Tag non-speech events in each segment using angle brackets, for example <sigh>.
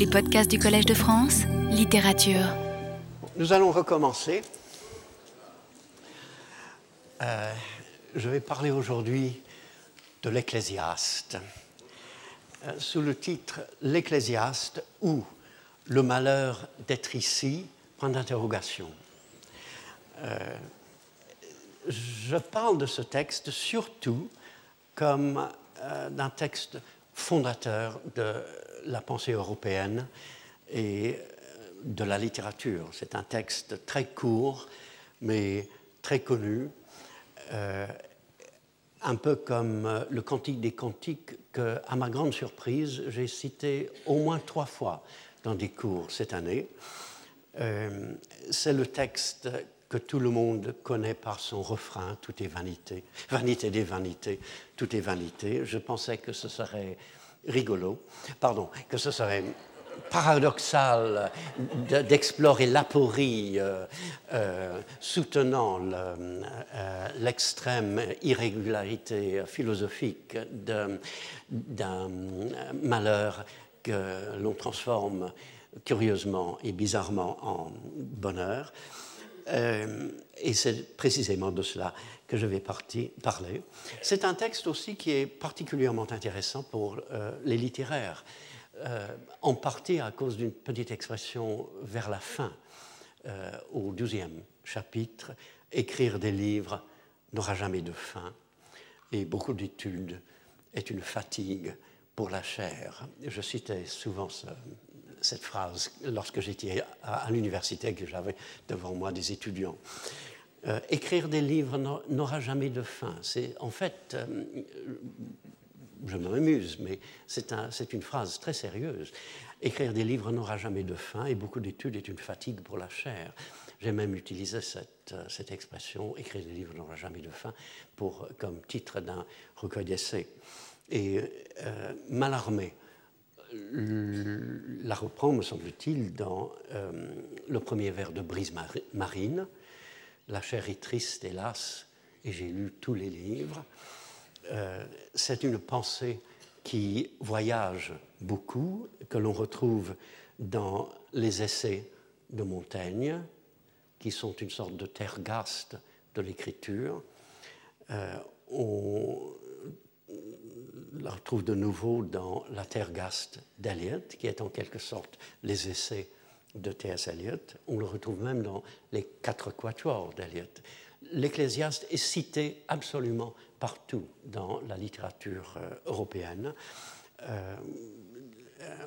Les podcasts du Collège de France, littérature. Nous allons recommencer. Euh, je vais parler aujourd'hui de l'Ecclésiaste, euh, sous le titre L'Ecclésiaste ou le malheur d'être ici, point d'interrogation. Euh, je parle de ce texte surtout comme d'un texte fondateur de la pensée européenne et de la littérature. C'est un texte très court, mais très connu, euh, un peu comme euh, le Cantique des Cantiques que, à ma grande surprise, j'ai cité au moins trois fois dans des cours cette année. Euh, c'est le texte que tout le monde connaît par son refrain, tout est vanité, vanité des vanités, tout est vanité. Je pensais que ce serait rigolo, pardon, que ce serait paradoxal d'explorer l'aporie euh, euh, soutenant euh, l'extrême irrégularité philosophique d'un malheur que l'on transforme curieusement et bizarrement en bonheur. et c'est précisément de cela que je vais parler. C'est un texte aussi qui est particulièrement intéressant pour euh, les littéraires, euh, en partie à cause d'une petite expression vers la fin, euh, au douzième chapitre, écrire des livres n'aura jamais de fin, et beaucoup d'études est une fatigue pour la chair. Je citais souvent cette phrase lorsque j'étais à, à l'université, que j'avais devant moi des étudiants. Euh, écrire des livres n'aura jamais de fin. C'est en fait, euh, je m'amuse, mais c'est un, une phrase très sérieuse. Écrire des livres n'aura jamais de fin et beaucoup d'études est une fatigue pour la chair. J'ai même utilisé cette, euh, expression, écrire des livres n'aura jamais de fin, pour, comme titre d'un recueil d'essais. Et Malarmé la reprend, me semble-t-il, dans le premier vers de Brise Marine, la chair est triste, hélas, et j'ai lu tous les livres. Euh, c'est une pensée qui voyage beaucoup, que l'on retrouve dans les essais de Montaigne, qui sont une sorte de tergaste de l'écriture. Euh, on la retrouve de nouveau dans la tergaste d'Eliot, qui est en quelque sorte les essais de T.S. Eliot. On le retrouve même dans les quatre quatuors d'Eliot. L'Ecclésiaste est cité absolument partout dans la littérature euh, européenne. Euh,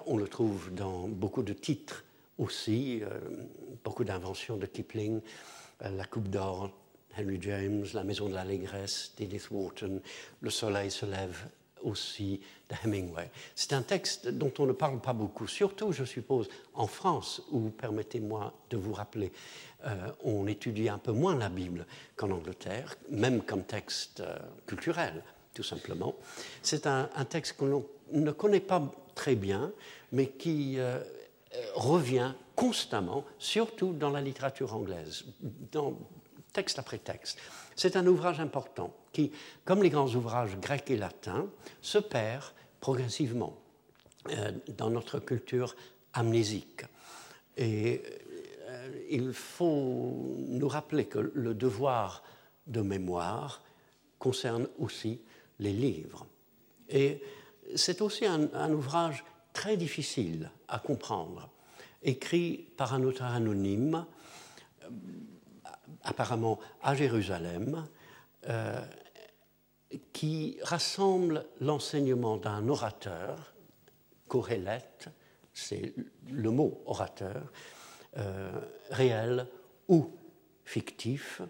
on le trouve dans beaucoup de titres aussi, euh, beaucoup d'inventions de Kipling, La Coupe d'Or, Henry James, La Maison de l'Allégresse, d'Edith Wharton, Le Soleil se lève aussi C'est un texte dont on ne parle pas beaucoup, surtout, je suppose, en France, où, permettez-moi de vous rappeler, euh, on étudie un peu moins la Bible qu'en Angleterre, même comme texte euh, culturel, tout simplement. C'est un, texte que l'on ne connaît pas très bien, mais qui euh, revient constamment, surtout dans la littérature anglaise, dans texte après texte. C'est un ouvrage important qui, comme les grands ouvrages grecs et latins, se perd progressivement euh, dans notre culture amnésique. Et euh, il faut nous rappeler que le devoir de mémoire concerne aussi les livres. Et c'est aussi un, ouvrage très difficile à comprendre, écrit par un auteur anonyme, euh, apparemment à Jérusalem, qui rassemble l'enseignement d'un orateur, Corélette, c'est le mot orateur, euh, réel ou fictif,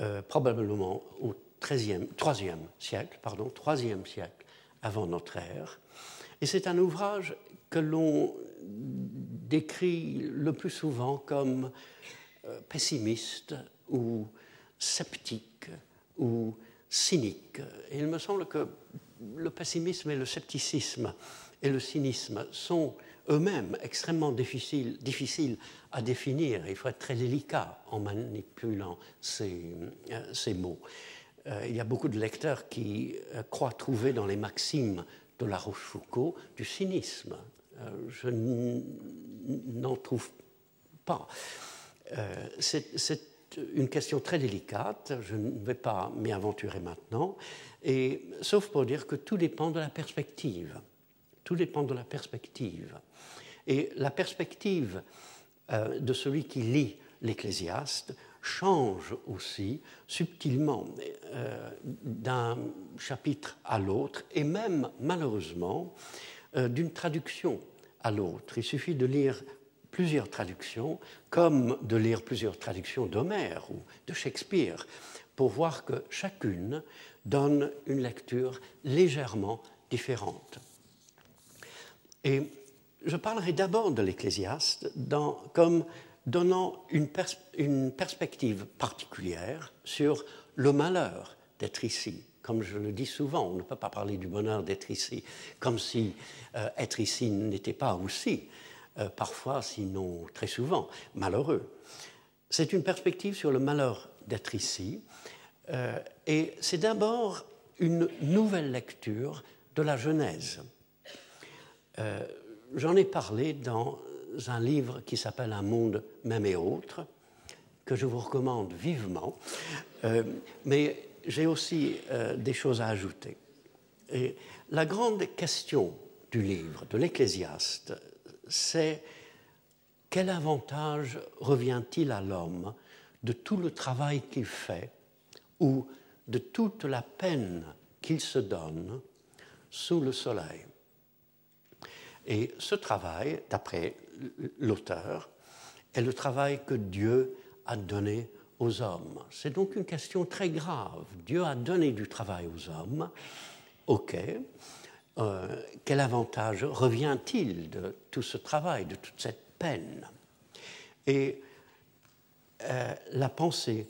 euh, probablement au 13e, 3e siècle, pardon, 3e siècle avant notre ère. Et c'est un ouvrage que l'on décrit le plus souvent comme euh, pessimiste ou sceptique ou cynique. Il me semble que le pessimisme et le scepticisme et le cynisme sont eux-mêmes extrêmement difficiles, à définir. Il faut être très délicat en manipulant ces, euh, ces mots. Euh, il y a beaucoup de lecteurs qui croient trouver dans les maximes de La Rochefoucauld du cynisme. je n'en trouve pas. C'est une question très délicate, je ne vais pas m'y aventurer maintenant, et, sauf pour dire que tout dépend de la perspective. Tout dépend de la perspective. Et la perspective euh, de celui qui lit l'Ecclésiaste change aussi subtilement euh, d'un chapitre à l'autre, et même malheureusement euh, d'une traduction à l'autre. Il suffit de lire plusieurs traductions, comme de lire plusieurs traductions d'Homère ou de Shakespeare, pour voir que chacune donne une lecture légèrement différente. Et je parlerai d'abord de l'Ecclésiaste comme donnant une, perspective particulière sur le malheur d'être ici. Comme je le dis souvent, on ne peut pas parler du bonheur d'être ici, comme si euh, être ici n'était pas aussi euh, parfois, sinon très souvent, malheureux. C'est une perspective sur le malheur d'être ici, euh, et c'est d'abord une nouvelle lecture de la Genèse. Euh, j'en ai parlé dans un livre qui s'appelle Un monde même et autre, que je vous recommande vivement, mais j'ai aussi des choses à ajouter. La grande question du livre, de l'Ecclésiaste, c'est quel avantage revient-il à l'homme de tout le travail qu'il fait ou de toute la peine qu'il se donne sous le soleil? Et ce travail, d'après l'auteur, est le travail que Dieu a donné aux hommes. C'est donc une question très grave. Dieu a donné du travail aux hommes, ok, euh, quel avantage revient-il de tout ce travail, de toute cette peine? Et euh, la pensée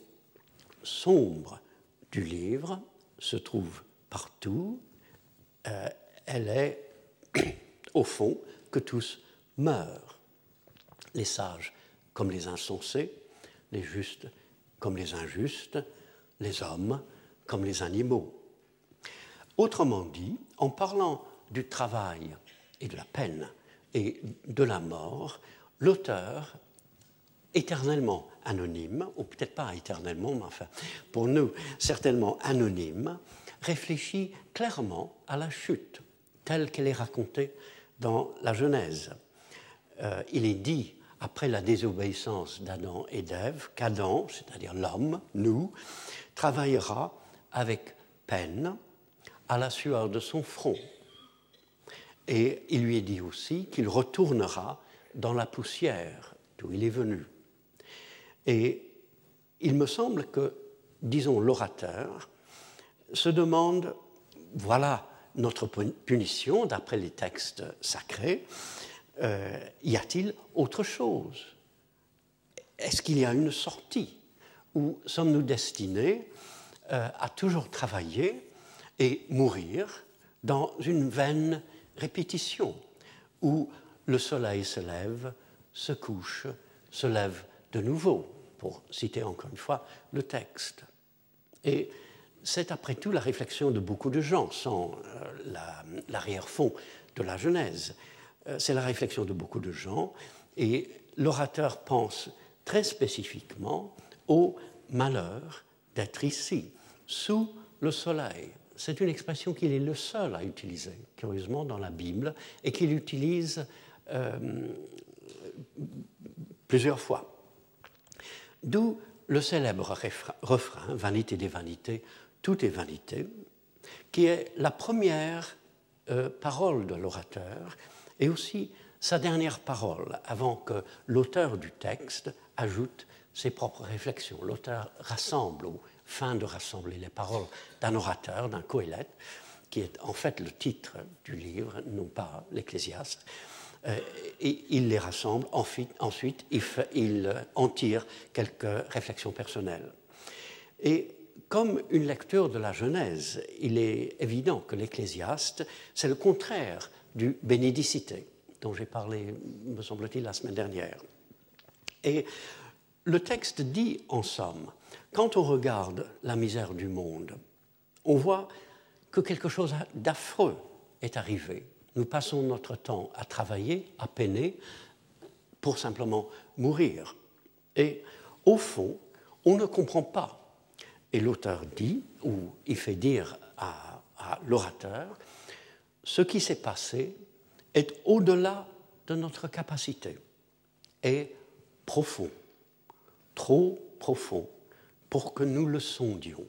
sombre du livre se trouve partout. Euh, elle est, <clears throat> au fond, que tous meurent. Les sages comme les insensés, les justes comme les injustes, les hommes comme les animaux. Autrement dit, en parlant du travail et de la peine et de la mort, l'auteur, éternellement anonyme, ou peut-être pas éternellement, mais enfin, pour nous, certainement anonyme, réfléchit clairement à la chute, telle qu'elle est racontée dans la Genèse. Euh, il est dit, après la désobéissance d'Adam et d'Ève, qu'Adam, c'est-à-dire l'homme, nous, travaillera avec peine à la sueur de son front. Et il lui est dit aussi qu'il retournera dans la poussière d'où il est venu. Et il me semble que, disons, l'orateur se demande, voilà notre punition d'après les textes sacrés, euh, y a-t-il autre chose? Est-ce qu'il y a une sortie? Ou sommes-nous destinés euh, à toujours travailler et mourir dans une vaine répétition où le soleil se lève, se couche, se lève de nouveau, pour citer encore une fois le texte. Et c'est après tout la réflexion de beaucoup de gens, sans euh, l'arrière-fond de la Genèse. Euh, c'est la réflexion de beaucoup de gens, et l'orateur pense très spécifiquement au malheur d'être ici, sous le soleil, c'est une expression qu'il est le seul à utiliser, curieusement, dans la Bible, et qu'il utilise euh, plusieurs fois. D'où le célèbre refrain Vanité des vanités, tout est vanité, qui est la première euh, parole de l'orateur et aussi sa dernière parole, avant que l'auteur du texte ajoute ses propres réflexions. L'auteur rassemble fin de rassembler les paroles d'un orateur, d'un coélette, qui est en fait le titre du livre, non pas l'Ecclésiaste. Euh, et il les rassemble, ensuite il, en tire quelques réflexions personnelles. Et comme une lecture de la Genèse, il est évident que l'Ecclésiaste, c'est le contraire du bénédicité, dont j'ai parlé, me semble-t-il, la semaine dernière. Et le texte dit, en somme, quand on regarde la misère du monde, on voit que quelque chose d'affreux est arrivé. nous passons notre temps à travailler, à peiner, pour simplement mourir. Et au fond, on ne comprend pas. Et l'auteur dit, ou il fait dire à, l'orateur, ce qui s'est passé est au-delà de notre capacité, est profond, trop profond pour que nous le sondions.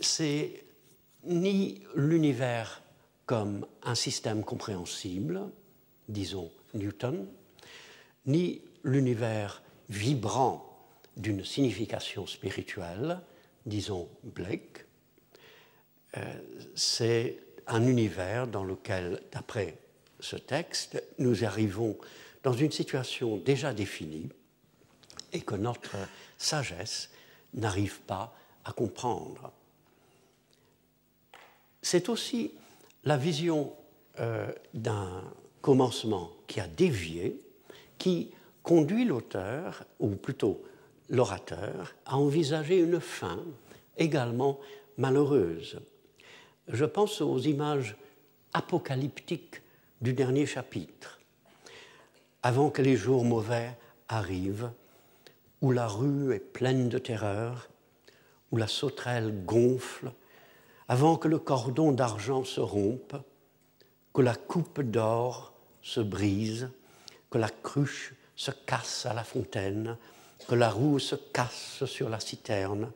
C'est ni l'univers comme un système compréhensible, disons Newton, ni l'univers vibrant d'une signification spirituelle, disons Blake. Euh, c'est un univers dans lequel, d'après ce texte, nous arrivons dans une situation déjà définie et que notre sagesse n'arrive pas à comprendre. C'est aussi la vision euh, d'un commencement qui a dévié, qui conduit l'auteur, ou plutôt l'orateur, à envisager une fin également malheureuse. Je pense aux images apocalyptiques du dernier chapitre. Avant que les jours mauvais arrivent, où la rue est pleine de terreur, où la sauterelle gonfle, avant que le cordon d'argent se rompe, que la coupe d'or se brise, que la cruche se casse à la fontaine, que la roue se casse sur la citerne,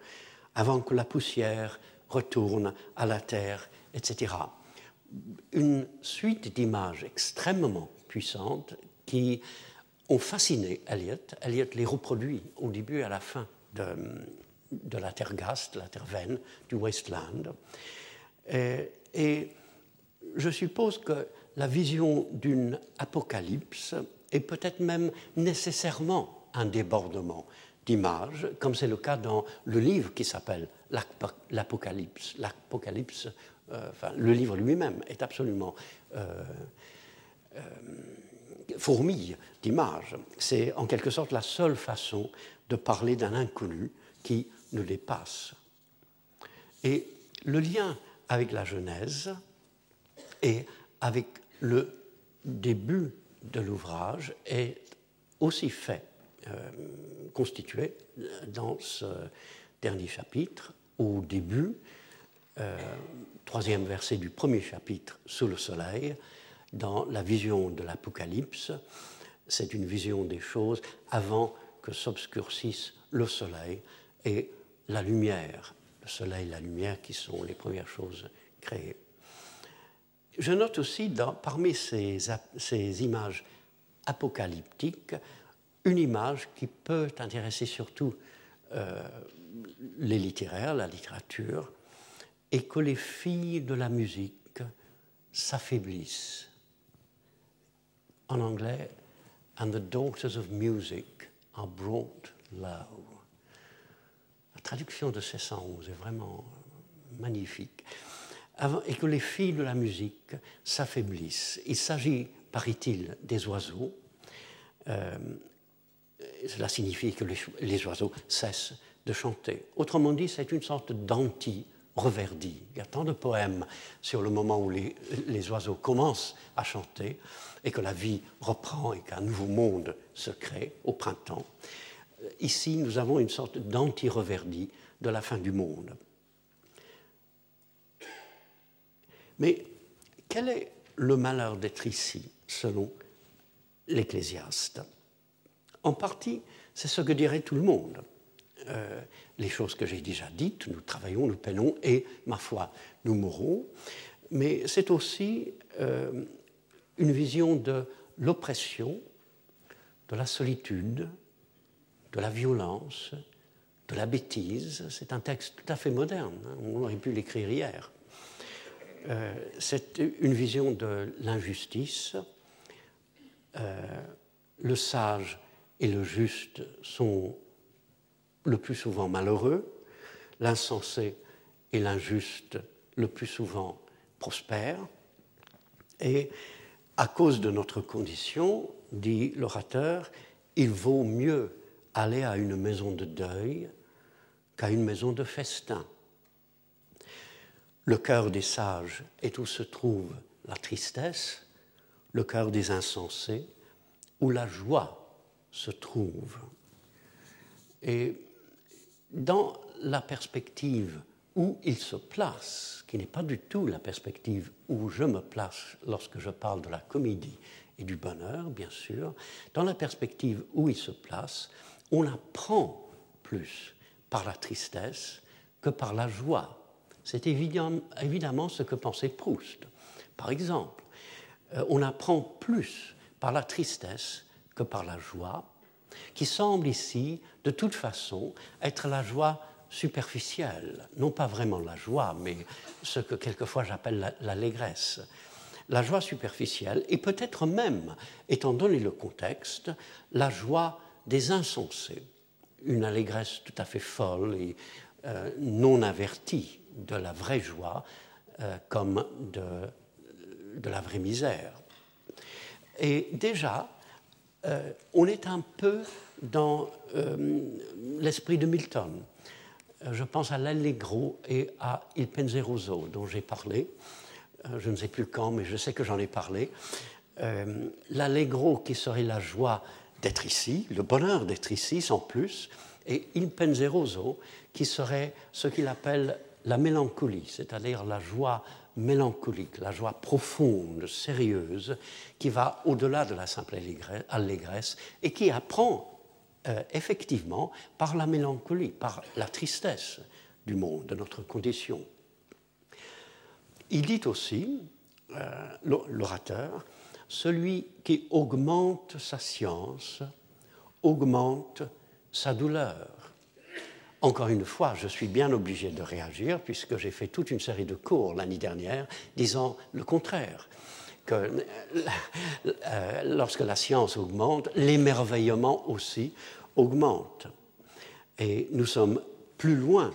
avant que la poussière retourne à la terre, etc. Une suite d'images extrêmement puissantes qui ont fasciné Eliot. Eliot les reproduit au début et à la fin de, de la terre gaste, la terre vaine, du wasteland. Et, et je suppose que la vision d'une apocalypse est peut-être même nécessairement un débordement d'images, comme c'est le cas dans le livre qui s'appelle L'Apocalypse. L'Apocalypse, euh, enfin, le livre lui-même est absolument euh, euh, fourmille d'images. C'est en quelque sorte la seule façon de parler d'un inconnu qui nous dépasse. Et le lien avec la Genèse et avec le début de l'ouvrage est aussi fait, euh, constitué dans ce dernier chapitre, au début, euh, troisième verset du premier chapitre, sous le soleil, dans la vision de l'Apocalypse. C'est une vision des choses avant que s'obscurcisse le soleil et la lumière. Le soleil et la lumière qui sont les premières choses créées. Je note aussi parmi ces, ces, images apocalyptiques une image qui peut intéresser surtout euh, les littéraires, la littérature, et que les filles de la musique s'affaiblissent. En anglais, and the daughters of music are brought low. La traduction de 611 est vraiment magnifique et que les filles de la musique s'affaiblissent. Il s'agit, paraît-il, des oiseaux. Euh, cela signifie que les, oiseaux cessent de chanter. Autrement dit, c'est une sorte d'anti-reverdi. Il y a tant de poèmes sur le moment où les, les, oiseaux commencent à chanter et que la vie reprend et qu'un nouveau monde se crée au printemps. Ici, nous avons une sorte d'anti-reverdi de la fin du monde. Mais quel est le malheur d'être ici, selon l'Ecclésiaste? En partie, c'est ce que dirait tout le monde. Euh, les choses que j'ai déjà dites, nous travaillons, nous peinons et, ma foi, nous mourrons. Mais c'est aussi euh, une vision de l'oppression, de la solitude, de la violence, de la bêtise. C'est un texte tout à fait moderne. Hein. On aurait pu l'écrire hier. Euh, c'est une vision de l'injustice. Le sage et le juste sont le plus souvent malheureux, l'insensé et l'injuste le plus souvent prospèrent. Et à cause de notre condition, dit l'orateur, il vaut mieux aller à une maison de deuil qu'à une maison de festin. Le cœur des sages est où se trouve la tristesse, le cœur des insensés, où la joie se trouve. Et dans la perspective où il se place, qui n'est pas du tout la perspective où je me place lorsque je parle de la comédie et du bonheur, bien sûr, dans la perspective où il se place, on apprend plus par la tristesse que par la joie. C'est évidemment ce que pensait Proust. Par exemple, euh, on apprend plus par la tristesse que par la joie, qui semble ici, de toute façon, être la joie superficielle, non pas vraiment la joie, mais ce que quelquefois j'appelle l'allégresse. La joie superficielle, et peut-être même, étant donné le contexte, la joie des insensés, une allégresse tout à fait folle et euh, non avertie de la vraie joie euh, comme de, de, la vraie misère. Et déjà, euh, on est un peu dans l'esprit de Milton. Je pense à l'Allegro et à Il Penseroso dont j'ai parlé. Je ne sais plus quand, mais je sais que j'en ai parlé. L'Allegro qui serait la joie d'être ici, le bonheur d'être ici sans plus, et il penseroso qui serait ce qu'il appelle la mélancolie, c'est-à-dire la joie mélancolique, la joie profonde, sérieuse, qui va au-delà de la simple allégresse et qui apprend euh, effectivement par la mélancolie, par la tristesse du monde, de notre condition. Il dit aussi, euh, l'orateur, celui qui augmente sa science augmente sa douleur. Encore une fois, je suis bien obligé de réagir puisque j'ai fait toute une série de cours l'année dernière disant le contraire, que euh, lorsque la science augmente, l'émerveillement aussi augmente. Et nous sommes plus loin,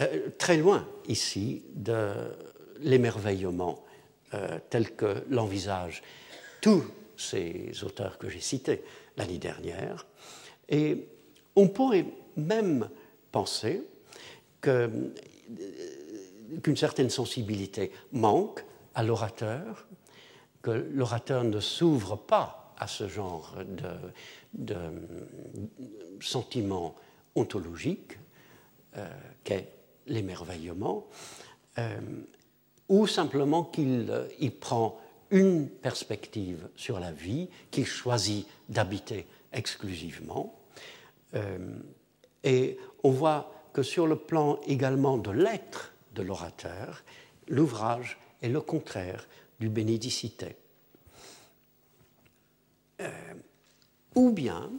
euh, très loin ici de l'émerveillement euh, tel que l'envisage tous ces auteurs que j'ai cités l'année dernière. Et on pourrait même penser qu'une certaine sensibilité manque à l'orateur, que l'orateur ne s'ouvre pas à ce genre de, sentiment ontologique euh, qu'est l'émerveillement, euh, ou simplement qu'il prend une perspective sur la vie qu'il choisit d'habiter exclusivement. Euh, on voit que sur le plan également de l'être de l'orateur, l'ouvrage est le contraire du bénédicité. Euh, ou bien,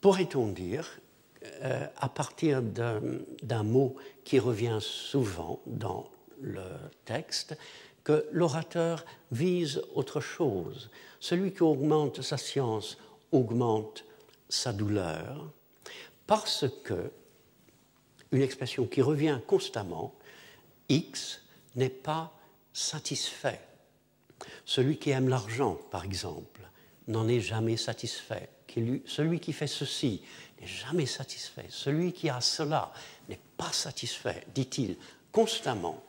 pourrait-on dire, euh, à partir d'un mot qui revient souvent dans le texte, que l'orateur vise autre chose. Celui qui augmente sa science augmente sa douleur, parce que, une expression qui revient constamment, X n'est pas satisfait. Celui qui aime l'argent, par exemple, n'en est jamais satisfait. Celui qui fait ceci n'est jamais satisfait. Celui qui a cela n'est pas satisfait, dit-il constamment.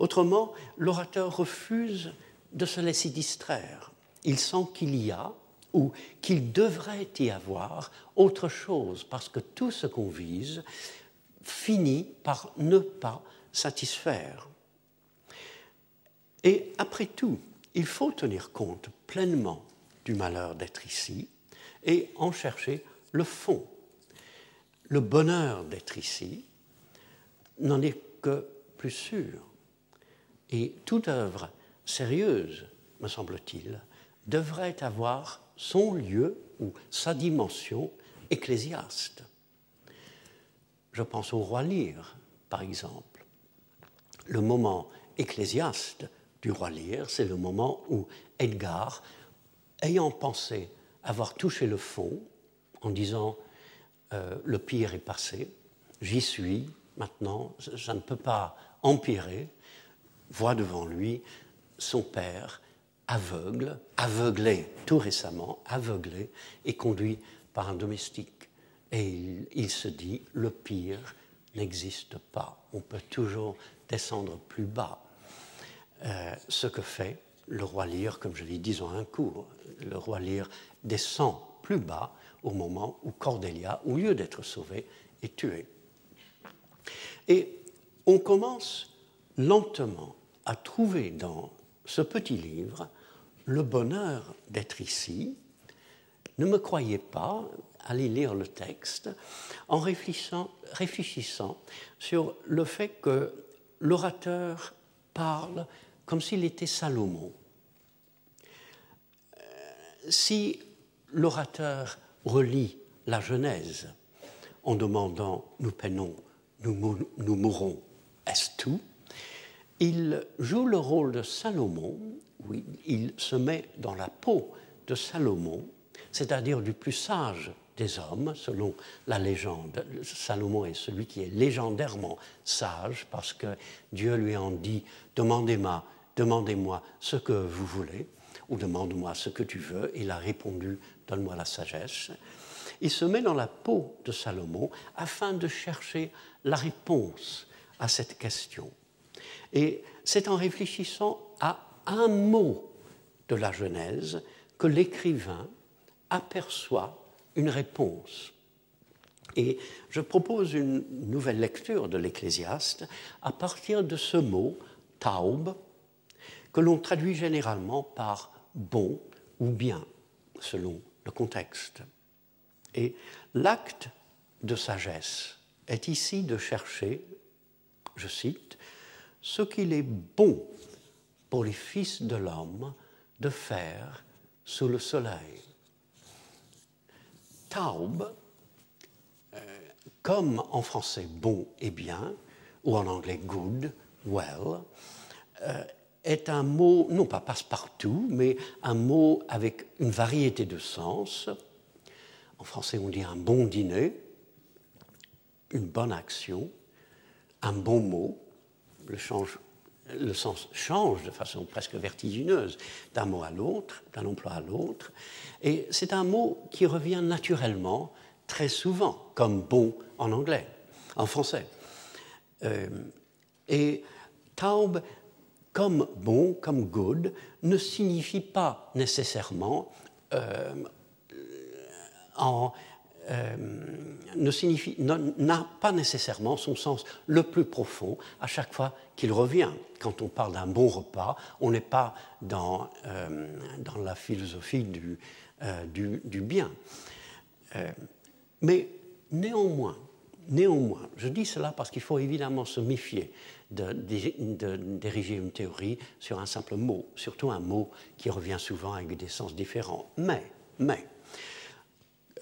Autrement, l'orateur refuse de se laisser distraire. Il sent qu'il y a, ou qu'il devrait y avoir, autre chose, parce que tout ce qu'on vise finit par ne pas satisfaire. Et après tout, il faut tenir compte pleinement du malheur d'être ici et en chercher le fond. Le bonheur d'être ici n'en est que plus sûr. Et toute œuvre sérieuse, me semble-t-il, devrait avoir son lieu ou sa dimension ecclésiaste. Je pense au roi Lear, par exemple. Le moment ecclésiaste du roi Lear, c'est le moment où Edgar, ayant pensé avoir touché le fond, en disant euh, le pire est passé, j'y suis, maintenant, ça ne peut pas empirer, voit devant lui son père aveugle, aveuglé tout récemment, aveuglé et conduit par un domestique. Et il, se dit, le pire n'existe pas, on peut toujours descendre plus bas. euh, ce que fait le roi Lear, comme je l'ai dit en un cours. Le roi Lear descend plus bas au moment où Cordelia, au lieu d'être sauvée, est tuée. Et on commence lentement à trouver dans ce petit livre le bonheur d'être ici. Ne me croyez pas, allez lire le texte en réfléchissant, sur le fait que l'orateur parle comme s'il était Salomon. Euh, si l'orateur relit la Genèse en demandant nous peinons, nous, mourrons, est-ce tout? Il joue le rôle de Salomon, où il se met dans la peau de Salomon, c'est-à-dire du plus sage des hommes, selon la légende. Salomon est celui qui est légendairement sage parce que Dieu lui en dit Demandez-moi demandez ce que vous voulez, ou demande-moi ce que tu veux. Il a répondu Donne-moi la sagesse. Il se met dans la peau de Salomon afin de chercher la réponse à cette question. Et c'est en réfléchissant à un mot de la Genèse que l'écrivain aperçoit une réponse. Et je propose une nouvelle lecture de l'Ecclésiaste à partir de ce mot, taub, que l'on traduit généralement par bon ou bien, selon le contexte. Et l'acte de sagesse est ici de chercher, je cite, ce qu'il est bon pour les fils de l'homme de faire sous le soleil taub, euh, comme en français bon et bien, ou en anglais good, well, euh, est un mot, non pas passe-partout, mais un mot avec une variété de sens. En français, on dit un bon dîner, une bonne action, un bon mot. Le, sens change de façon presque vertigineuse d'un mot à l'autre, d'un emploi à l'autre. Et c'est un mot qui revient naturellement très souvent, comme bon en anglais, en français. Euh, et taub, comme bon, comme good, ne signifie pas nécessairement euh, en, euh, n'a pas nécessairement son sens le plus profond à chaque fois qu'il revient. Quand on parle d'un bon repas, on n'est pas dans, dans la philosophie du, euh, du, bien. Euh, mais néanmoins, néanmoins, je dis cela parce qu'il faut évidemment se méfier d'ériger une théorie sur un simple mot, surtout un mot qui revient souvent avec des sens différents. Mais, mais,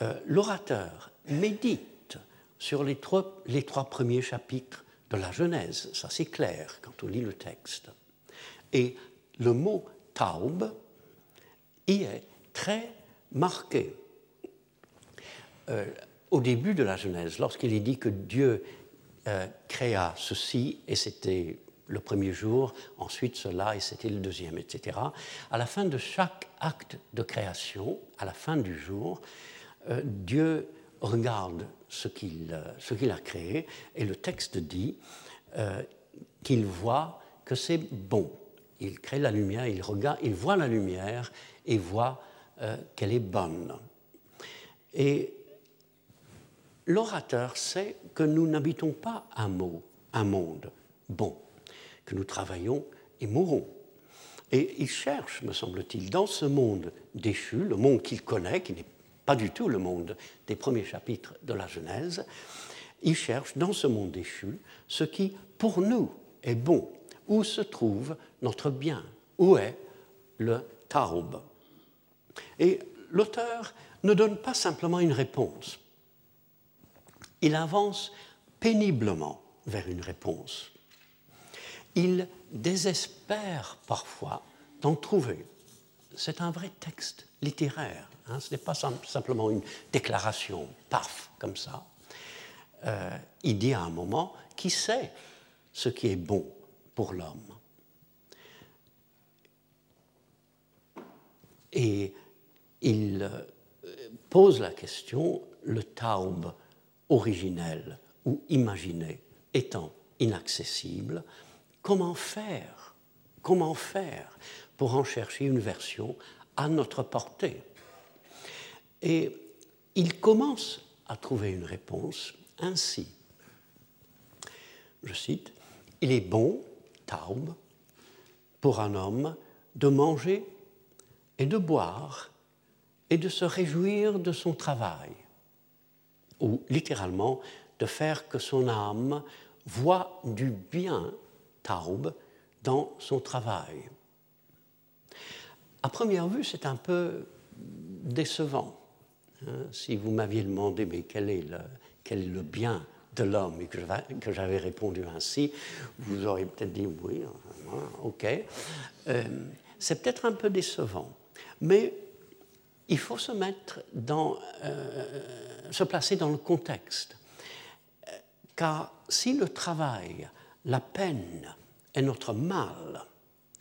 euh, l'orateur médite sur les trois, premiers chapitres de la Genèse, ça c'est clair quand on lit le texte. Et le mot taub y est très marqué. Euh, au début de la Genèse, lorsqu'il est dit que Dieu euh, créa ceci, et c'était le premier jour, ensuite cela, et c'était le deuxième, etc. À la fin de chaque acte de création, à la fin du jour, euh, Dieu regarde ce qu'il a créé, et le texte dit qu'il voit que c'est bon. Il crée la lumière, il, regarde, il voit la lumière et voit euh, qu'elle est bonne. Et l'orateur sait que nous n'habitons pas un, mot, un monde bon, que nous travaillons et mourons. Et il cherche, me semble-t-il, dans ce monde déchu, le monde qu'il connaît, qui n'est pas du tout le monde des premiers chapitres de la Genèse, il cherche dans ce monde déchu ce qui, pour nous, est bon, où se trouve notre bien, où est le taub. Et l'auteur ne donne pas simplement une réponse, il avance péniblement vers une réponse. Il désespère parfois d'en trouver. C'est un vrai texte littéraire, hein. ce n'est pas simplement une déclaration, paf, comme ça. Euh, il dit à un moment, qui sait ce qui est bon pour l'homme? Et il euh, pose la question, le taube originel ou imaginé étant inaccessible, comment faire Comment faire pour en chercher une version à notre portée? Et il commence à trouver une réponse ainsi. Je cite, Il est bon, Taube, pour un homme de manger et de boire et de se réjouir de son travail, ou littéralement de faire que son âme voit du bien, Taube, dans son travail. À première vue, c'est un peu décevant. Hein. si vous m'aviez demandé mais quel est le, quel est le bien de l'homme et que j'avais répondu ainsi, vous auriez peut-être dit oui, ok. Euh, c'est peut-être un peu décevant, mais il faut se mettre dans, euh, se placer dans le contexte. Car si le travail, la peine est notre mal,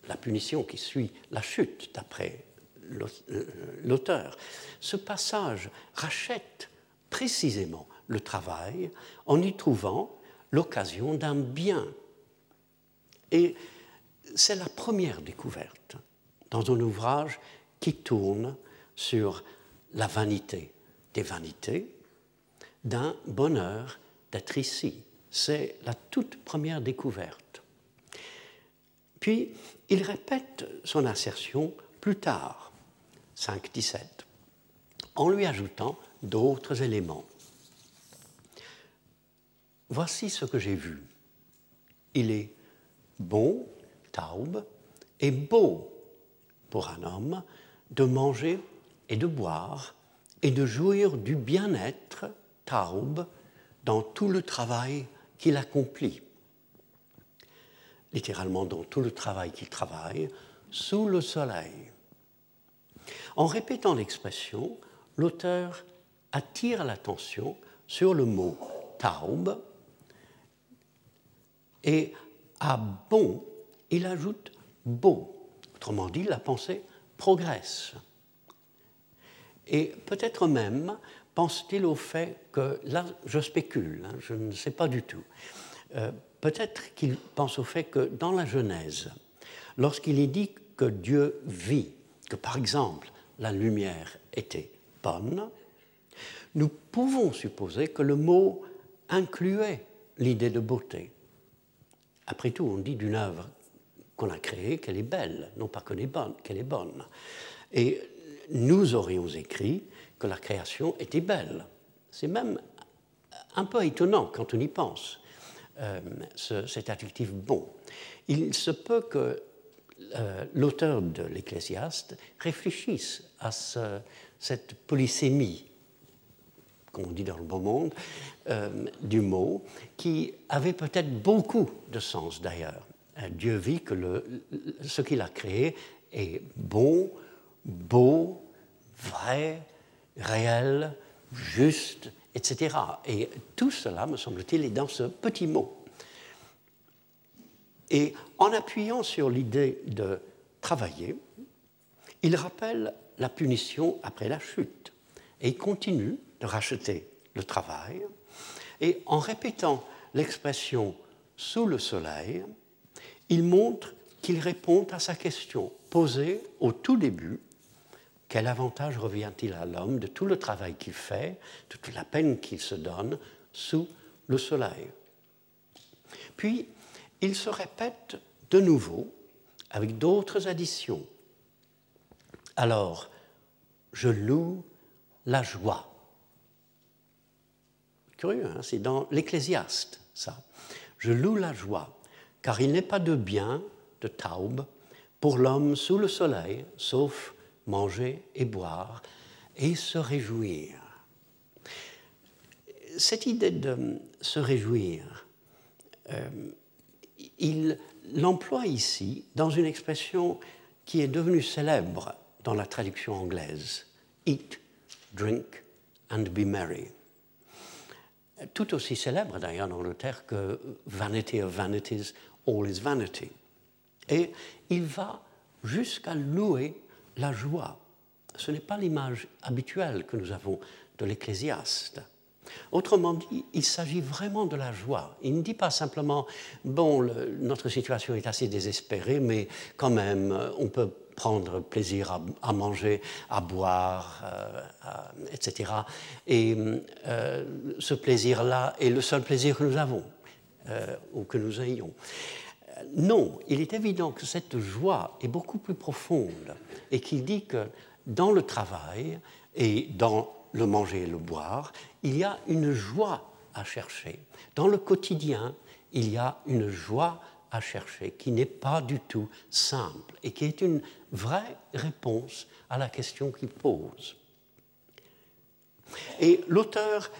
la punition qui suit la chute, d'après euh, l'auteur, ce passage rachète précisément le travail en y trouvant l'occasion d'un bien. Et c'est la première découverte dans un ouvrage qui tourne sur la vanité des vanités, d'un bonheur d'être ici. C'est la toute première découverte. Puis, il répète son assertion plus tard, 5.17, en lui ajoutant d'autres éléments. Voici ce que j'ai vu. Il est bon, taube, et beau pour un homme de manger et de boire et de jouir du bien-être, taube, dans tout le travail qu'il accomplit. Littéralement dans tout le travail qu'il travaille, sous le soleil. En répétant l'expression, l'auteur attire l'attention sur le mot taube et à bon, il ajoute beau. Autrement dit, la pensée progresse. Et peut-être même pense-t-il au fait que, là je spécule, hein, je ne sais pas du tout, euh, peut-être qu'il pense au fait que dans la Genèse, lorsqu'il est dit que Dieu vit, que par exemple la lumière était bonne, nous pouvons supposer que le mot incluait l'idée de beauté. Après tout, on dit d'une œuvre qu'on a créée qu'elle est belle, non pas qu'elle est bonne. Qu'elle est bonne. Et nous aurions écrit que la création était belle. C'est même un peu étonnant quand on y pense, euh, cet adjectif bon. Il se peut que euh, l'auteur de l'Ecclésiaste réfléchisse à cette polysémie, comme on dit dans le beau monde, euh, du mot, qui avait peut-être beaucoup de sens d'ailleurs. Dieu vit que ce qu'il a créé est bon, beau, vrai, réel, juste, etc. Et tout cela, me semble-t-il, est dans ce petit mot. Et en appuyant sur l'idée de travailler, il rappelle la punition après la chute. Et il continue de racheter le travail. Et en répétant l'expression sous le soleil, il montre qu'il répond à sa question posée au tout début quel avantage revient-il à l'homme de tout le travail qu'il fait, de toute la peine qu'il se donne sous le soleil? Puis, il se répète de nouveau avec d'autres additions. Alors, je loue la joie. Curieux, hein c'est dans l'Ecclésiaste, ça. Je loue la joie, car il n'est pas de bien, de taube, pour l'homme sous le soleil, sauf manger et boire et se réjouir. Cette idée de se réjouir, euh, il l'emploie ici dans une expression qui est devenue célèbre dans la traduction anglaise Eat, drink and be merry. Tout aussi célèbre d'ailleurs dans le terme que Vanity of vanities, all is vanity. Et il va jusqu'à louer la joie. Ce n'est pas l'image habituelle que nous avons de l'Ecclésiaste. Autrement dit, il s'agit vraiment de la joie. Il ne dit pas simplement, bon, notre situation est assez désespérée, mais quand même, euh, on peut prendre plaisir à, manger, à boire, euh, etc. Et euh, ce plaisir-là est le seul plaisir que nous avons ou que nous ayons. Non, il est évident que cette joie est beaucoup plus profonde et qu'il dit que dans le travail et dans le manger et le boire, il y a une joie à chercher. Dans le quotidien, il y a une joie à chercher qui n'est pas du tout simple et qui est une vraie réponse à la question qu'il pose. Et l'auteur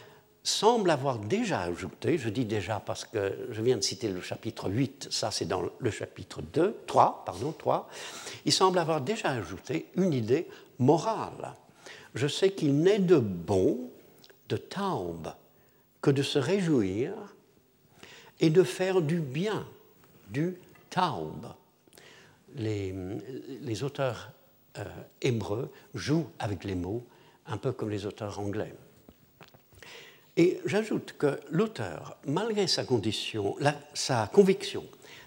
semble avoir déjà ajouté, je dis déjà parce que je viens de citer le chapitre 8, ça c'est dans le chapitre 2, 3, pardon, 3, il semble avoir déjà ajouté une idée morale je sais qu'il n'est de bon, de taube, que de se réjouir et de faire du bien, du taube. Les, auteurs euh, hébreux jouent avec les mots, un peu comme les auteurs anglais. Et j'ajoute que l'auteur, malgré sa, condition, sa conviction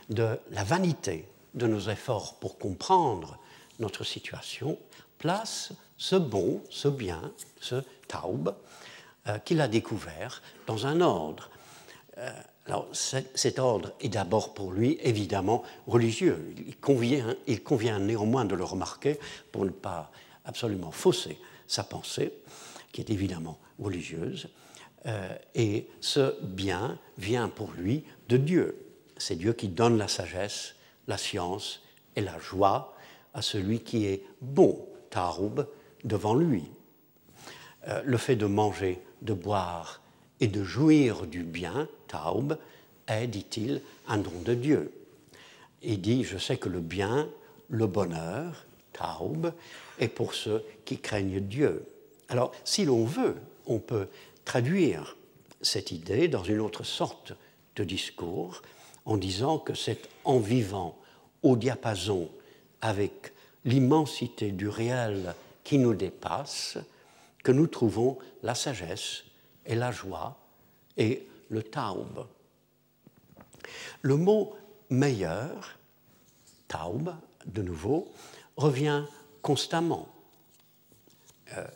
de la vanité de nos efforts pour comprendre notre situation, place ce bon, ce bien, ce taub, euh, qu'il a découvert dans un ordre. Euh, alors, cet ordre est d'abord pour lui évidemment religieux. Il convient, il convient néanmoins de le remarquer pour ne pas absolument fausser sa pensée, qui est évidemment religieuse. Euh, et ce bien vient pour lui de Dieu. C'est Dieu qui donne la sagesse, la science et la joie à celui qui est bon, taub, devant lui. Euh, le fait de manger, de boire et de jouir du bien, taub, est, dit-il, un don de Dieu. Il dit, je sais que le bien, le bonheur, taub, est pour ceux qui craignent Dieu. Alors, si l'on veut, on peut traduire cette idée dans une autre sorte de discours en disant que c'est en vivant au diapason avec l'immensité du réel qui nous dépasse, que nous trouvons la sagesse et la joie et le taub. Le mot meilleur, taub, de nouveau, revient constamment. Euh,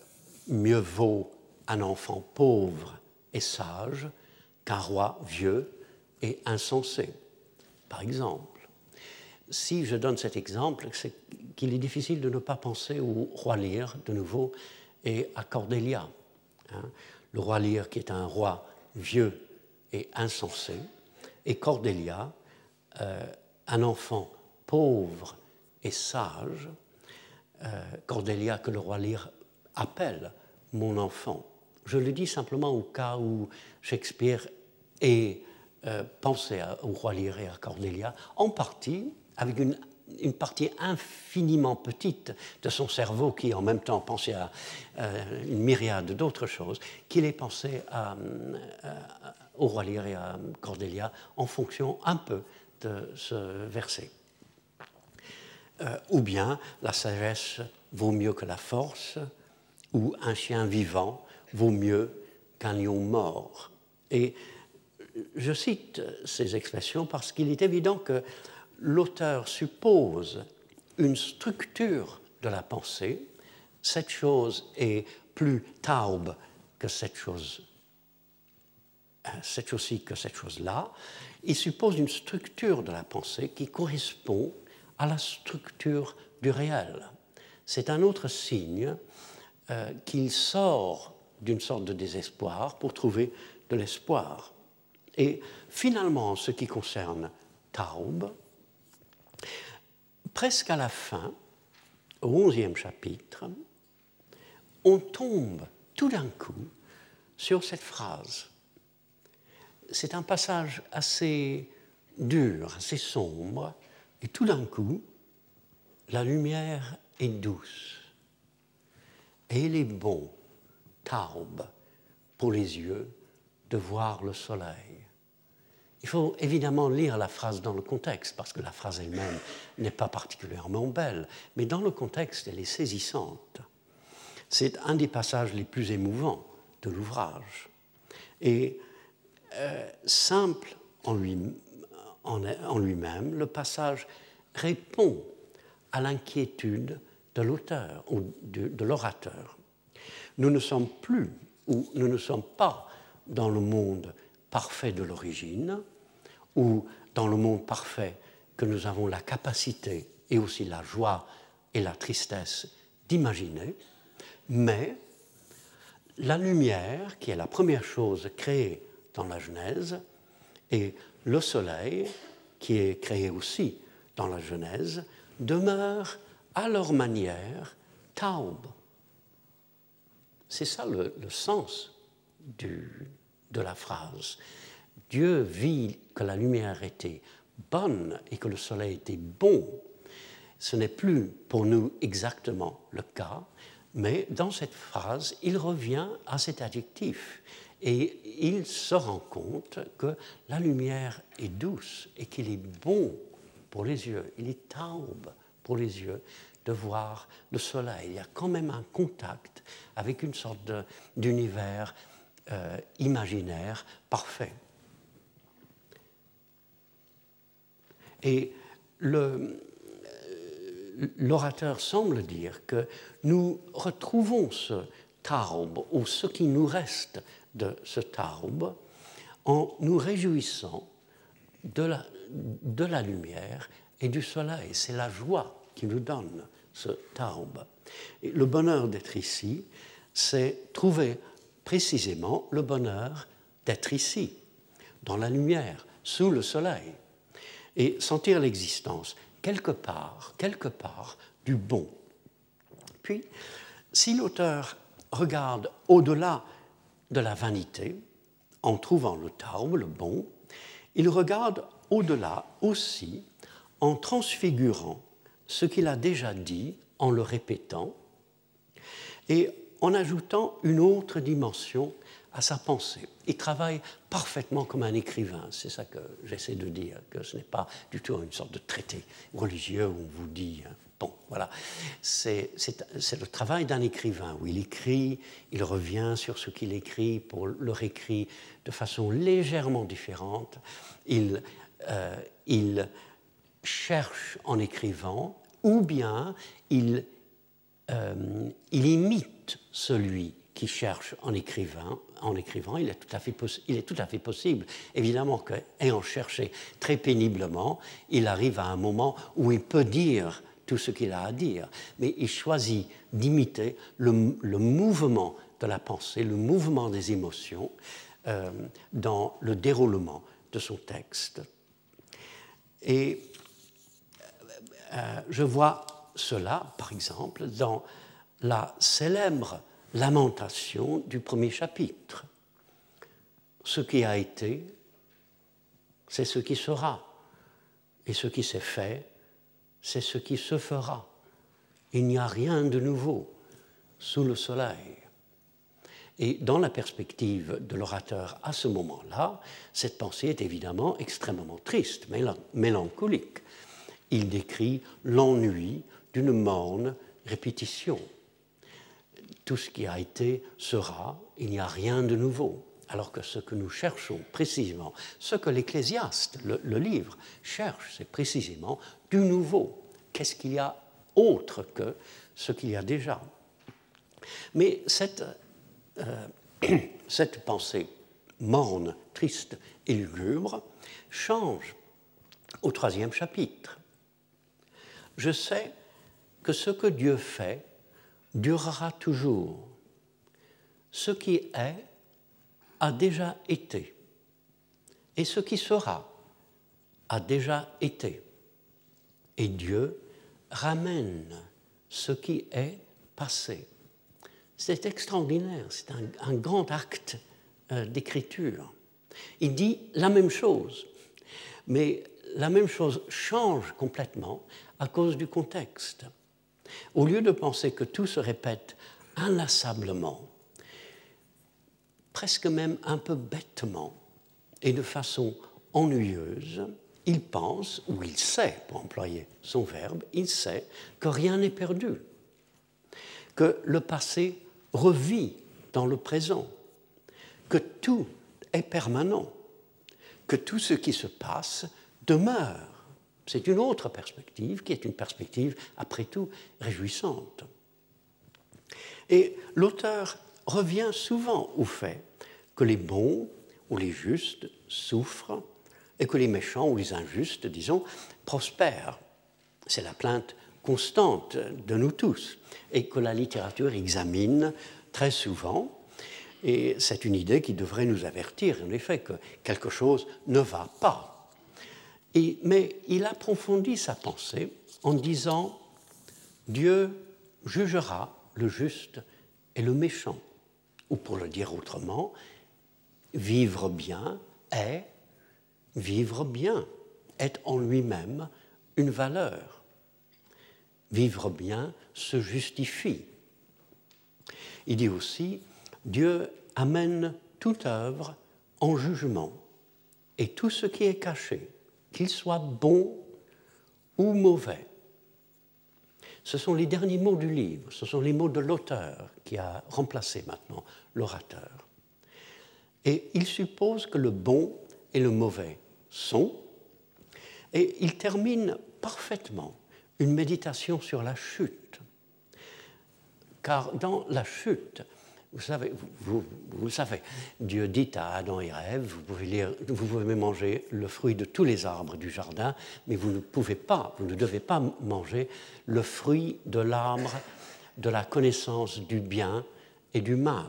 mieux vaut un enfant pauvre et sage qu'un roi vieux et insensé, par exemple. Si je donne cet exemple, c'est qu'il est difficile de ne pas penser au roi Lear, de nouveau, et à Cordélia. Hein. Le roi Lear qui est un roi vieux et insensé, et Cordélia, euh, un enfant pauvre et sage, euh, Cordélia que le roi Lear appelle mon enfant. Je le dis simplement au cas où Shakespeare ait euh, pensé au roi Lear et à Cordélia, en partie avec une partie infiniment petite de son cerveau qui en même temps pensait à euh, une myriade d'autres choses, qu'il ait pensé à, euh, au roi Lear et à Cordelia en fonction un peu de ce verset. Euh, ou bien la sagesse vaut mieux que la force, ou un chien vivant vaut mieux qu'un lion mort. Et je cite ces expressions parce qu'il est évident que l'auteur suppose une structure de la pensée, cette chose est plus taube que cette chose, euh, cette chose-ci que cette chose-là, il suppose une structure de la pensée qui correspond à la structure du réel. C'est un autre signe euh, qu'il sort d'une sorte de désespoir pour trouver de l'espoir. Et finalement, en ce qui concerne Taube, presque à la fin, au onzième chapitre, on tombe tout d'un coup sur cette phrase. C'est un passage assez dur, assez sombre, et tout d'un coup, la lumière est douce. Et il est bon, taube, pour les yeux, de voir le soleil. Il faut évidemment lire la phrase dans le contexte, parce que la phrase elle-même n'est pas particulièrement belle, mais dans le contexte, elle est saisissante. C'est un des passages les plus émouvants de l'ouvrage. Et euh, simple en lui-même, en, le passage répond à l'inquiétude de l'auteur ou de l'orateur. Nous ne sommes plus ou nous ne sommes pas dans le monde parfait de l'origine ou dans le monde parfait que nous avons la capacité et aussi la joie et la tristesse d'imaginer, mais la lumière, qui est la première chose créée dans la Genèse, et le soleil, qui est créé aussi dans la Genèse, demeurent à leur manière taubes. C'est ça le, sens de la phrase. Dieu vit que la lumière était bonne et que le soleil était bon. Ce n'est plus pour nous exactement le cas, mais dans cette phrase, il revient à cet adjectif et il se rend compte que la lumière est douce et qu'il est bon pour les yeux, il est taube pour les yeux de voir le soleil. Il y a quand même un contact avec une sorte d'univers euh, imaginaire parfait. Et l'orateur semble dire que nous retrouvons ce taube, ou ce qui nous reste de ce taube, en nous réjouissant de la, lumière et du soleil. C'est la joie qui nous donne ce taube. Et le bonheur d'être ici, c'est trouver précisément le bonheur d'être ici, dans la lumière, sous le soleil, et sentir l'existence quelque part, quelque part, du bon. Puis, si l'auteur regarde au-delà de la vanité, en trouvant le taube, le bon, il regarde au-delà aussi en transfigurant ce qu'il a déjà dit, en le répétant, et en ajoutant une autre dimension à sa pensée. Il travaille parfaitement comme un écrivain, c'est ça que j'essaie de dire, que ce n'est pas du tout une sorte de traité religieux où on vous dit, hein, bon, voilà, c'est le travail d'un écrivain où il écrit, il revient sur ce qu'il écrit pour le réécrit de façon légèrement différente, il, euh, il cherche en écrivant, ou bien il, euh, il imite celui cherche en écrivant, en écrivant il, est tout à fait il est tout à fait possible, évidemment qu'ayant cherché très péniblement, il arrive à un moment où il peut dire tout ce qu'il a à dire, mais il choisit d'imiter le, mouvement de la pensée, le mouvement des émotions euh, dans le déroulement de son texte. Et euh, je vois cela, par exemple, dans la célèbre lamentation du premier chapitre. Ce qui a été, c'est ce qui sera. Et ce qui s'est fait, c'est ce qui se fera. Il n'y a rien de nouveau sous le soleil. Et dans la perspective de l'orateur à ce moment-là, cette pensée est évidemment extrêmement triste, mélancolique. Il décrit l'ennui d'une morne répétition tout ce qui a été sera, il n'y a rien de nouveau. Alors que ce que nous cherchons précisément, ce que l'Ecclésiaste, le, livre, cherche, c'est précisément du nouveau. Qu'est-ce qu'il y a autre que ce qu'il y a déjà? Mais cette, euh, <clears throat> cette pensée morne, triste et lugubre change au troisième chapitre. Je sais que ce que Dieu fait durera toujours. Ce qui est a déjà été, et ce qui sera a déjà été. Et Dieu ramène ce qui est passé. C'est extraordinaire, c'est un, grand acte euh, d'écriture. Il dit la même chose, mais la même chose change complètement à cause du contexte. Au lieu de penser que tout se répète inlassablement, presque même un peu bêtement et de façon ennuyeuse, il pense, ou il sait, pour employer son verbe, il sait que rien n'est perdu, que le passé revit dans le présent, que tout est permanent, que tout ce qui se passe demeure. C'est une autre perspective qui est une perspective, après tout, réjouissante. Et l'auteur revient souvent au fait que les bons ou les justes souffrent et que les méchants ou les injustes, disons, prospèrent. C'est la plainte constante de nous tous et que la littérature examine très souvent. Et c'est une idée qui devrait nous avertir, en effet, que quelque chose ne va pas. Mais il approfondit sa pensée en disant Dieu jugera le juste et le méchant. Ou pour le dire autrement, vivre bien est vivre bien, est en lui-même une valeur. Vivre bien se justifie. Il dit aussi, Dieu amène toute œuvre en jugement, et tout ce qui est caché, qu'il soit bon ou mauvais. Ce sont les derniers mots du livre, ce sont les mots de l'auteur qui a remplacé maintenant l'orateur. Et il suppose que le bon et le mauvais sont, et il termine parfaitement une méditation sur la chute. Car dans la chute, vous savez, vous, savez, Dieu dit à Adam et Ève, vous pouvez, lire, vous pouvez manger le fruit de tous les arbres du jardin, mais vous ne pouvez pas, vous ne devez pas manger le fruit de l'arbre de la connaissance du bien et du mal.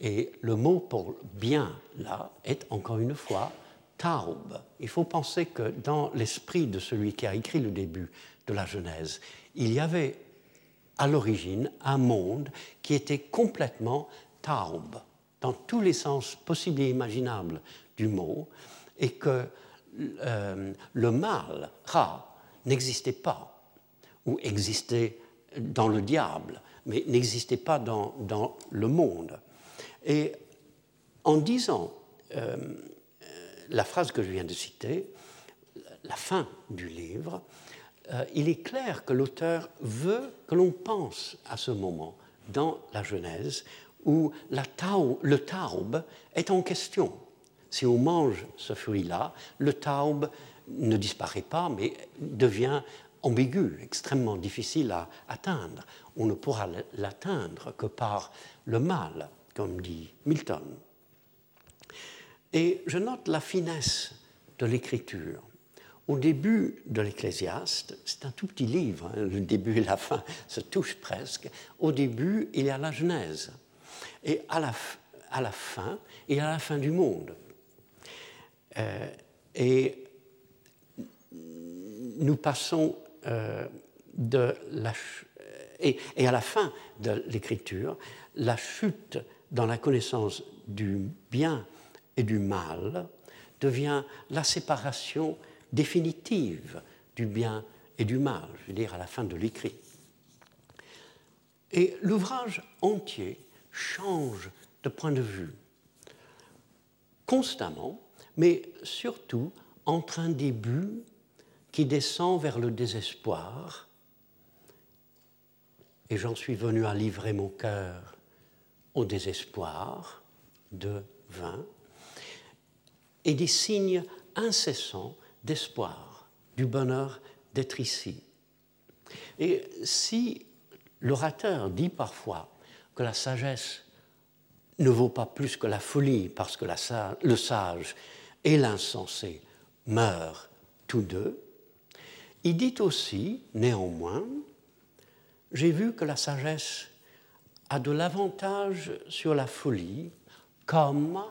Et le mot pour bien, là, est encore une fois taub. Il faut penser que dans l'esprit de celui qui a écrit le début de la Genèse, il y avait à l'origine un monde qui était complètement taub, dans tous les sens possibles et imaginables du mot, et que euh, le mal, Ra, n'existait pas, ou existait dans le diable, mais n'existait pas dans, dans, le monde. Et en disant euh, la phrase que je viens de citer, la fin du livre, euh, il est clair que l'auteur veut que l'on pense à ce moment dans la Genèse où le taube est en question. Si on mange ce fruit-là, le taube ne disparaît pas, mais devient ambigu, extrêmement difficile à atteindre. On ne pourra l'atteindre que par le mal, comme dit Milton. Et je note la finesse de l'écriture. Au début de l'Ecclésiaste, c'est un tout petit livre, hein, le début et la fin <laughs> se touchent presque. Au début, il y a la Genèse. Et à la, à la fin, il y a la fin du monde. Euh, et nous passons euh, de la. Et, et, à la fin de l'écriture, la chute dans la connaissance du bien et du mal devient la séparation définitive du bien et du mal, je veux dire à la fin de l'écrit. Et l'ouvrage entier change de point de vue constamment, mais surtout entre un début qui descend vers le désespoir, et j'en suis venu à livrer mon cœur au désespoir de vin, et des signes incessants d'espoir, du bonheur d'être ici. Et si l'orateur dit parfois que la sagesse ne vaut pas plus que la folie parce que le sage et l'insensé meurent tous deux, il dit aussi, néanmoins, j'ai vu que la sagesse a de l'avantage sur la folie comme,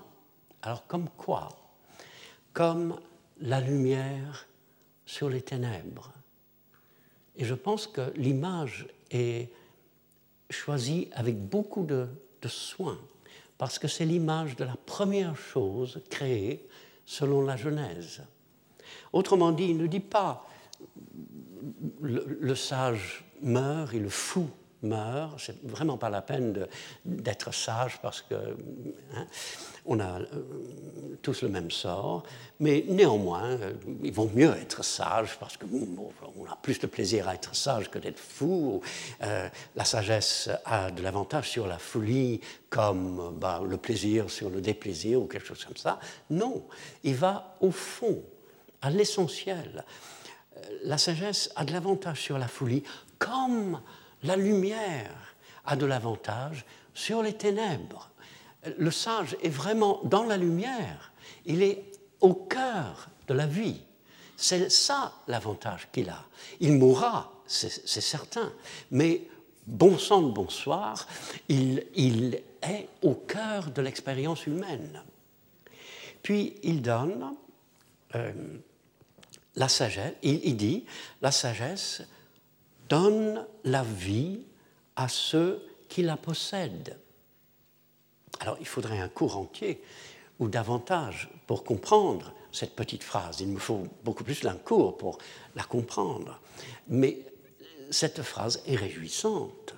alors comme quoi? Comme la lumière sur les ténèbres. Et je pense que l'image est choisie avec beaucoup de, soin, parce que c'est l'image de la première chose créée selon la Genèse. Autrement dit, il ne dit pas le, le sage meurt et le fou meurt, c'est vraiment pas la peine d'être sage parce que hein, on a euh, tous le même sort, mais néanmoins, euh, il vaut mieux être sage parce qu'on a plus de plaisir à être sage que d'être fou. Euh, la sagesse a de l'avantage sur la folie comme bah, le plaisir sur le déplaisir ou quelque chose comme ça. Non, il va au fond, à l'essentiel. La sagesse a de l'avantage sur la folie comme la lumière a de l'avantage sur les ténèbres. Le sage est vraiment dans la lumière, il est au cœur de la vie. C'est ça l'avantage qu'il a. Il mourra, c'est certain, mais bon sang de bonsoir, il, est au cœur de l'expérience humaine. Puis il donne euh, la sagesse, il dit, la sagesse donne la vie à ceux qui la possèdent. Alors il faudrait un cours entier ou davantage pour comprendre cette petite phrase. Il me faut beaucoup plus d'un cours pour la comprendre. Mais cette phrase est réjouissante.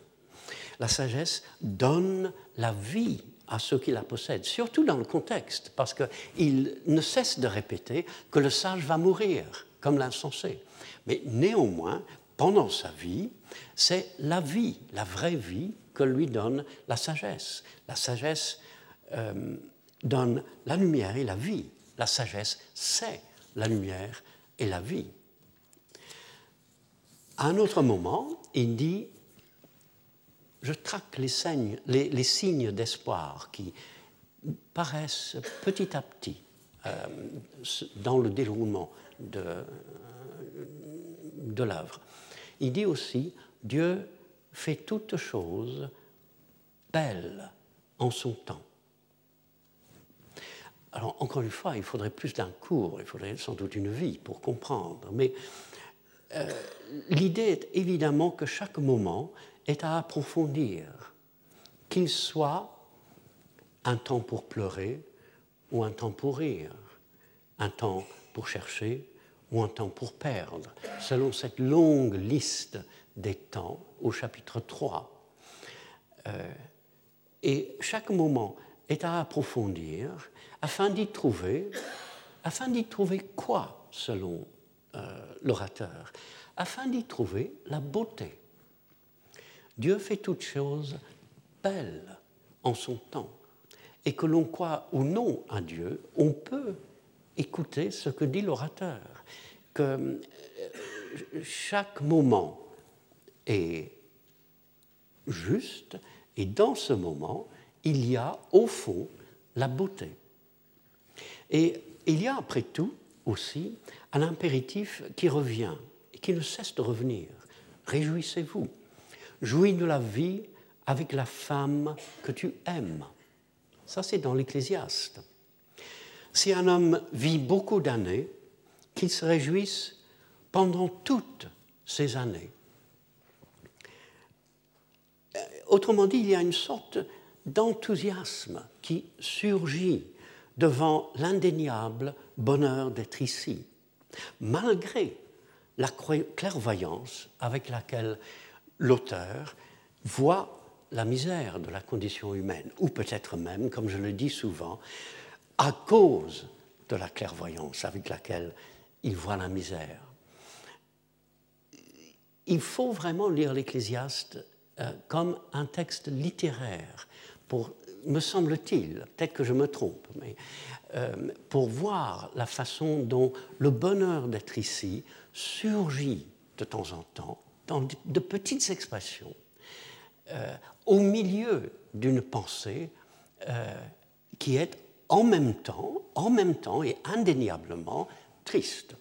La sagesse donne la vie à ceux qui la possèdent, surtout dans le contexte, parce qu'il ne cesse de répéter que le sage va mourir, comme l'insensé. Mais néanmoins, pendant sa vie, c'est la vie, la vraie vie que lui donne la sagesse. La sagesse euh, donne la lumière et la vie. La sagesse, c'est la lumière et la vie. À un autre moment, il dit, je traque les signes, d'espoir qui paraissent petit à petit euh, dans le déroulement de l'œuvre il dit aussi Dieu fait toutes choses belles en son temps. Alors, encore une fois, il faudrait plus d'un cours, il faudrait sans doute une vie pour comprendre, mais euh, l'idée est évidemment que chaque moment est à approfondir, qu'il soit un temps pour pleurer ou un temps pour rire, un temps pour chercher ou un temps pour perdre, selon cette longue liste des temps au chapitre 3. Euh, et chaque moment est à approfondir afin d'y trouver, afin d'y trouver quoi, selon euh, l'orateur? Afin d'y trouver la beauté. Dieu fait toutes choses belles en son temps. Et que l'on croit ou non à Dieu, on peut écouter ce que dit l'orateur, que euh, chaque moment est juste et dans ce moment, il y a au fond la beauté. Et il y a après tout aussi un impératif qui revient et qui ne cesse de revenir. Réjouissez-vous, jouis de la vie avec la femme que tu aimes. Ça, c'est dans l'Ecclésiaste. Si un homme vit beaucoup d'années, qu'il se réjouisse pendant toutes ces années. Euh, autrement dit, il y a une sorte d'enthousiasme qui surgit devant l'indéniable bonheur d'être ici, malgré la clairvoyance avec laquelle l'auteur voit la misère de la condition humaine, ou peut-être même, comme je le dis souvent, à cause de la clairvoyance avec laquelle il voit la misère. Il faut vraiment lire l'Ecclésiaste euh, comme un texte littéraire, pour, me semble-t-il, peut-être que je me trompe, mais euh, pour voir la façon dont le bonheur d'être ici surgit de temps en temps dans de petites expressions, euh, au milieu d'une pensée qui est en même temps, en même temps et indéniablement triste.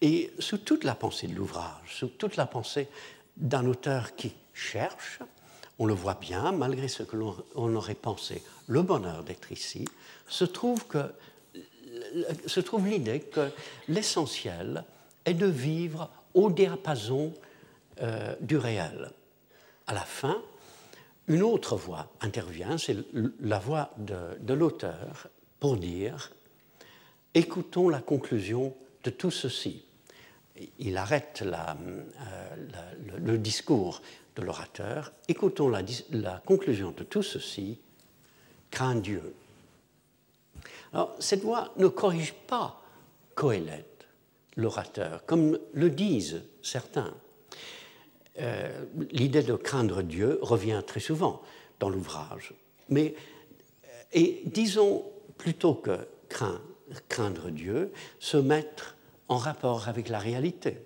Et sous toute la pensée de l'ouvrage, sous toute la pensée d'un auteur qui cherche, on le voit bien, malgré ce que l'on aurait pensé, le bonheur d'être ici, se trouve, que, se trouve l'idée que l'essentiel est de vivre au diapason euh, du réel. À la fin, une autre voix intervient, c'est la voix de, l'auteur, pour dire écoutons la conclusion de tout ceci. il arrête la, le, discours de l'orateur. Écoutons la, la, conclusion de tout ceci. Crains Dieu. Alors, cette voix ne corrige pas Coëlette, l'orateur, comme le disent certains. Euh, l'idée de craindre Dieu revient très souvent dans l'ouvrage. Mais, et disons, plutôt que craindre Dieu, se mettre en rapport avec la réalité.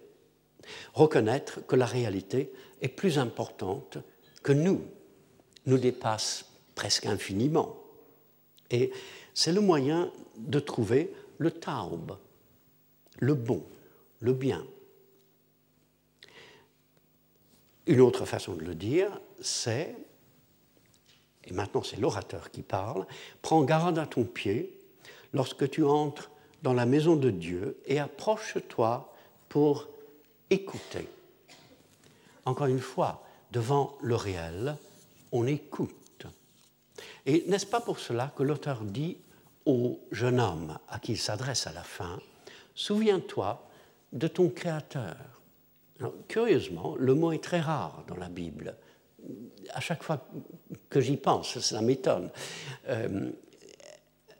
Reconnaître que la réalité est plus importante que nous, nous dépasse presque infiniment. Et c'est le moyen de trouver le taube, le bon, le bien. Une autre façon de le dire, c'est, et maintenant c'est l'orateur qui parle, prends garde à ton pied lorsque tu entres dans la maison de Dieu et approche-toi pour écouter. Encore une fois, devant le réel, on écoute. Et n'est-ce pas pour cela que l'auteur dit au jeune homme à qui il s'adresse à la fin, Souviens-toi de ton Créateur. Curieusement, le mot est très rare dans la Bible. À chaque fois que j'y pense, ça m'étonne. Euh,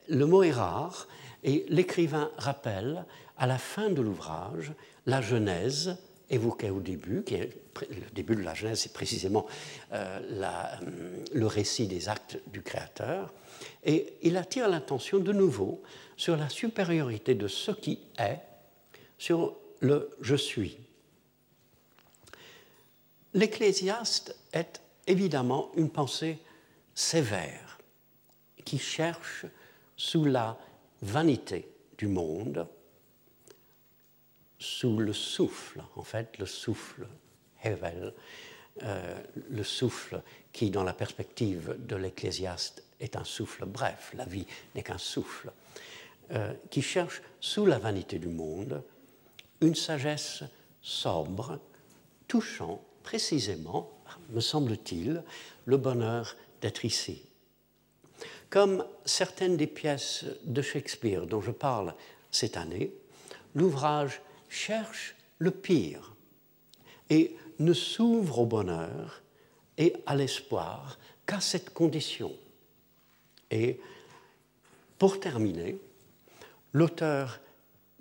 le mot est rare et l'écrivain rappelle à la fin de l'ouvrage la Genèse évoquée au début, qui est, le début de la Genèse, c'est précisément euh, la, le récit des actes du Créateur, et il attire l'attention de nouveau sur la supériorité de ce qui est sur le je suis. L'Ecclésiaste est évidemment une pensée sévère qui cherche sous la vanité du monde, sous le souffle, en fait, le souffle, Hevel, euh, le souffle qui, dans la perspective de l'Ecclésiaste, est un souffle bref, la vie n'est qu'un souffle, euh, qui cherche sous la vanité du monde une sagesse sobre, touchant précisément, me semble-t-il, le bonheur d'être ici. Comme certaines des pièces de Shakespeare dont je parle cette année, l'ouvrage cherche le pire et ne s'ouvre au bonheur et à l'espoir qu'à cette condition. Et pour terminer, l'auteur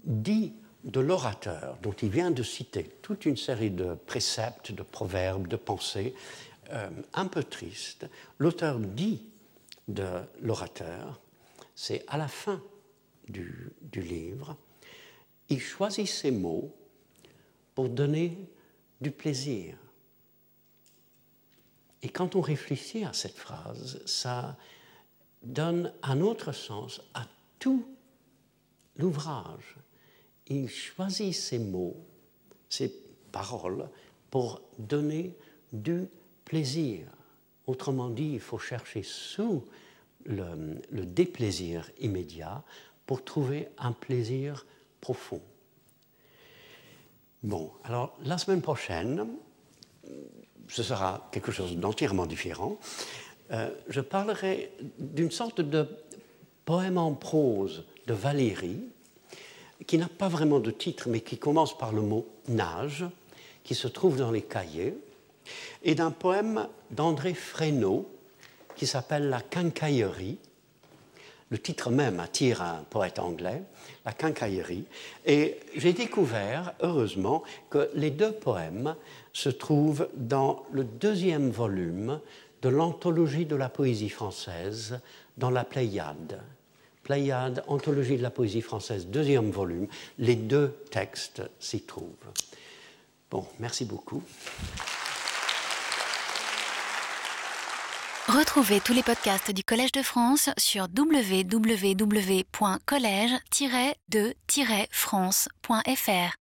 dit de l'orateur, dont il vient de citer toute une série de préceptes, de proverbes, de pensées, euh, un peu tristes, l'auteur dit de l'orateur, c'est à la fin du, du livre, il choisit ses mots pour donner du plaisir. Et quand on réfléchit à cette phrase, ça donne un autre sens à tout l'ouvrage. Il choisit ses mots, ses paroles, pour donner du plaisir. Autrement dit, il faut chercher sous le, le déplaisir immédiat pour trouver un plaisir profond. Bon, alors la semaine prochaine, ce sera quelque chose d'entièrement différent. Euh, je parlerai d'une sorte de poème en prose de Valérie, qui n'a pas vraiment de titre, mais qui commence par le mot nage, qui se trouve dans les cahiers, et d'un poème d'André Fresneau, qui s'appelle La quincaillerie. Le titre même attire un poète anglais, La quincaillerie. Et j'ai découvert, heureusement, que les deux poèmes se trouvent dans le deuxième volume de l'anthologie de la poésie française dans la Pléiade. Pléiade, anthologie de la poésie française, deuxième volume. Les deux textes s'y trouvent. Bon, merci beaucoup. Retrouvez tous les podcasts du Collège de France sur www.collège-de-france.fr.